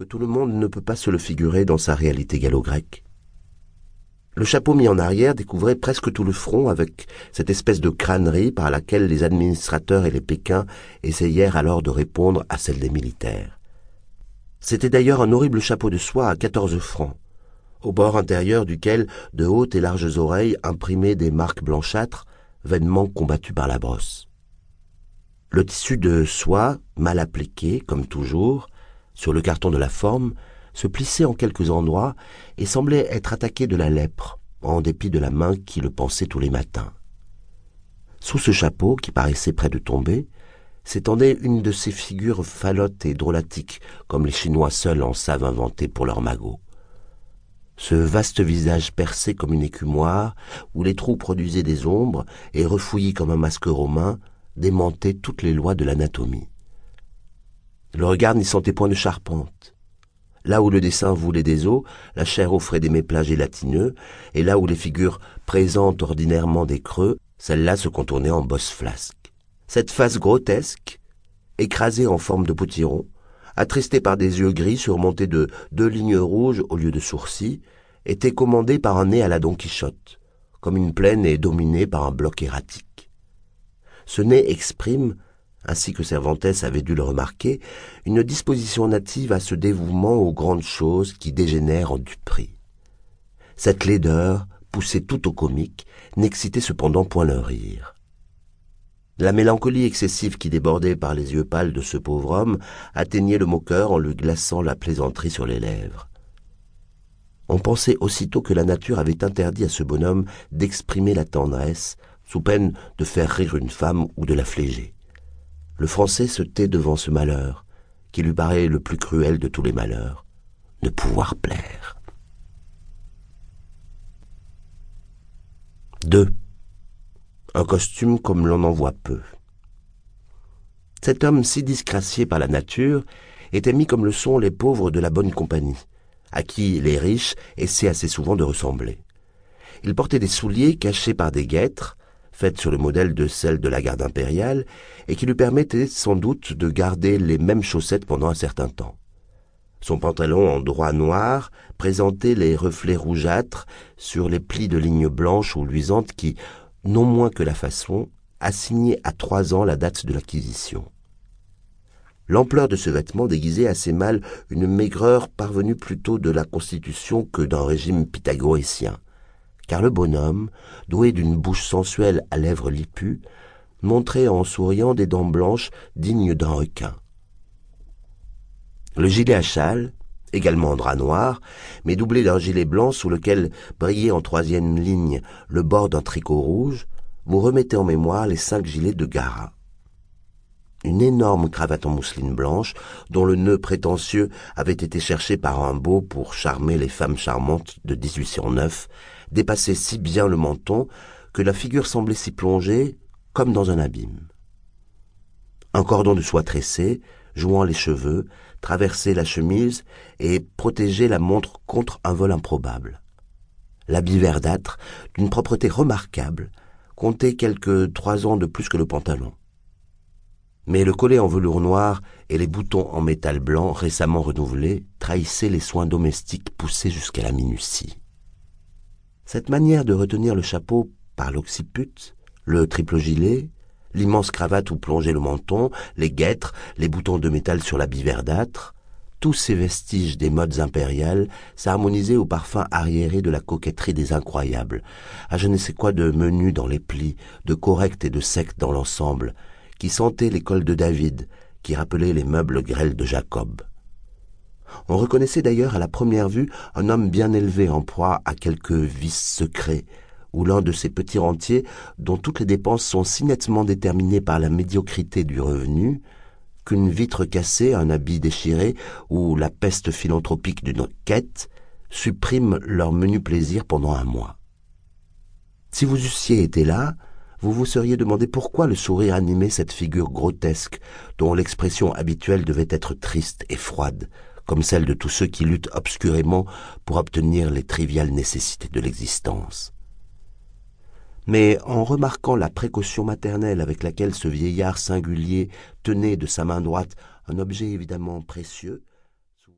que tout le monde ne peut pas se le figurer dans sa réalité gallo-grecque. Le chapeau mis en arrière découvrait presque tout le front avec cette espèce de crânerie par laquelle les administrateurs et les Pékins essayèrent alors de répondre à celle des militaires. C'était d'ailleurs un horrible chapeau de soie à quatorze francs, au bord intérieur duquel de hautes et larges oreilles imprimaient des marques blanchâtres, vainement combattues par la brosse. Le tissu de soie, mal appliqué, comme toujours, sur le carton de la forme, se plissait en quelques endroits et semblait être attaqué de la lèpre, en dépit de la main qui le pensait tous les matins. Sous ce chapeau, qui paraissait près de tomber, s'étendait une de ces figures falottes et drôlatiques, comme les Chinois seuls en savent inventer pour leurs magots. Ce vaste visage percé comme une écumoire, où les trous produisaient des ombres, et refouillis comme un masque romain, démentait toutes les lois de l'anatomie. Le regard n'y sentait point de charpente. Là où le dessin voulait des os, la chair offrait des méplats gélatineux, et là où les figures présentent ordinairement des creux, celle-là se contournait en bosse flasque. Cette face grotesque, écrasée en forme de potiron, attristée par des yeux gris surmontés de deux lignes rouges au lieu de sourcils, était commandée par un nez à la Don Quichotte, comme une plaine est dominée par un bloc erratique. Ce nez exprime, ainsi que Cervantes avait dû le remarquer, une disposition native à ce dévouement aux grandes choses qui dégénèrent en duperie. Cette laideur, poussée tout au comique, n'excitait cependant point le rire. La mélancolie excessive qui débordait par les yeux pâles de ce pauvre homme atteignait le moqueur en lui glaçant la plaisanterie sur les lèvres. On pensait aussitôt que la nature avait interdit à ce bonhomme d'exprimer la tendresse, sous peine de faire rire une femme ou de la fléger le Français se tait devant ce malheur, qui lui paraît le plus cruel de tous les malheurs, ne pouvoir plaire. 2. Un costume comme l'on en voit peu. Cet homme si disgracié par la nature était mis comme le sont les pauvres de la bonne compagnie, à qui les riches essaient assez souvent de ressembler. Il portait des souliers cachés par des guêtres, faite sur le modèle de celle de la garde impériale, et qui lui permettait sans doute de garder les mêmes chaussettes pendant un certain temps. Son pantalon en droit noir présentait les reflets rougeâtres sur les plis de lignes blanches ou luisantes qui, non moins que la façon, assignaient à trois ans la date de l'acquisition. L'ampleur de ce vêtement déguisait assez mal une maigreur parvenue plutôt de la constitution que d'un régime pythagorécien car le bonhomme, doué d'une bouche sensuelle à lèvres lipues, montrait en souriant des dents blanches dignes d'un requin. Le gilet à châle, également en drap noir, mais doublé d'un gilet blanc sous lequel brillait en troisième ligne le bord d'un tricot rouge, vous remettait en mémoire les cinq gilets de Gara. Une énorme cravate en mousseline blanche, dont le nœud prétentieux avait été cherché par un beau pour charmer les femmes charmantes de 1809, dépassait si bien le menton que la figure semblait s'y plonger comme dans un abîme. Un cordon de soie tressé, jouant les cheveux, traversait la chemise et protégeait la montre contre un vol improbable. L'habit verdâtre, d'une propreté remarquable, comptait quelques trois ans de plus que le pantalon. Mais le collet en velours noir et les boutons en métal blanc récemment renouvelés trahissaient les soins domestiques poussés jusqu'à la minutie. Cette manière de retenir le chapeau par l'occiput, le triple gilet, l'immense cravate où plongeait le menton, les guêtres, les boutons de métal sur l'habit verdâtre, tous ces vestiges des modes impériales s'harmonisaient au parfum arriéré de la coquetterie des incroyables, à je ne sais quoi de menu dans les plis, de correct et de sec dans l'ensemble, qui sentait l'école de David, qui rappelait les meubles grêles de Jacob. On reconnaissait d'ailleurs à la première vue un homme bien élevé en proie à quelques vices secrets, ou l'un de ces petits rentiers dont toutes les dépenses sont si nettement déterminées par la médiocrité du revenu, qu'une vitre cassée, un habit déchiré ou la peste philanthropique d'une quête suppriment leur menu plaisir pendant un mois. Si vous eussiez été là, vous vous seriez demandé pourquoi le sourire animait cette figure grotesque dont l'expression habituelle devait être triste et froide, comme celle de tous ceux qui luttent obscurément pour obtenir les triviales nécessités de l'existence. Mais en remarquant la précaution maternelle avec laquelle ce vieillard singulier tenait de sa main droite un objet évidemment précieux,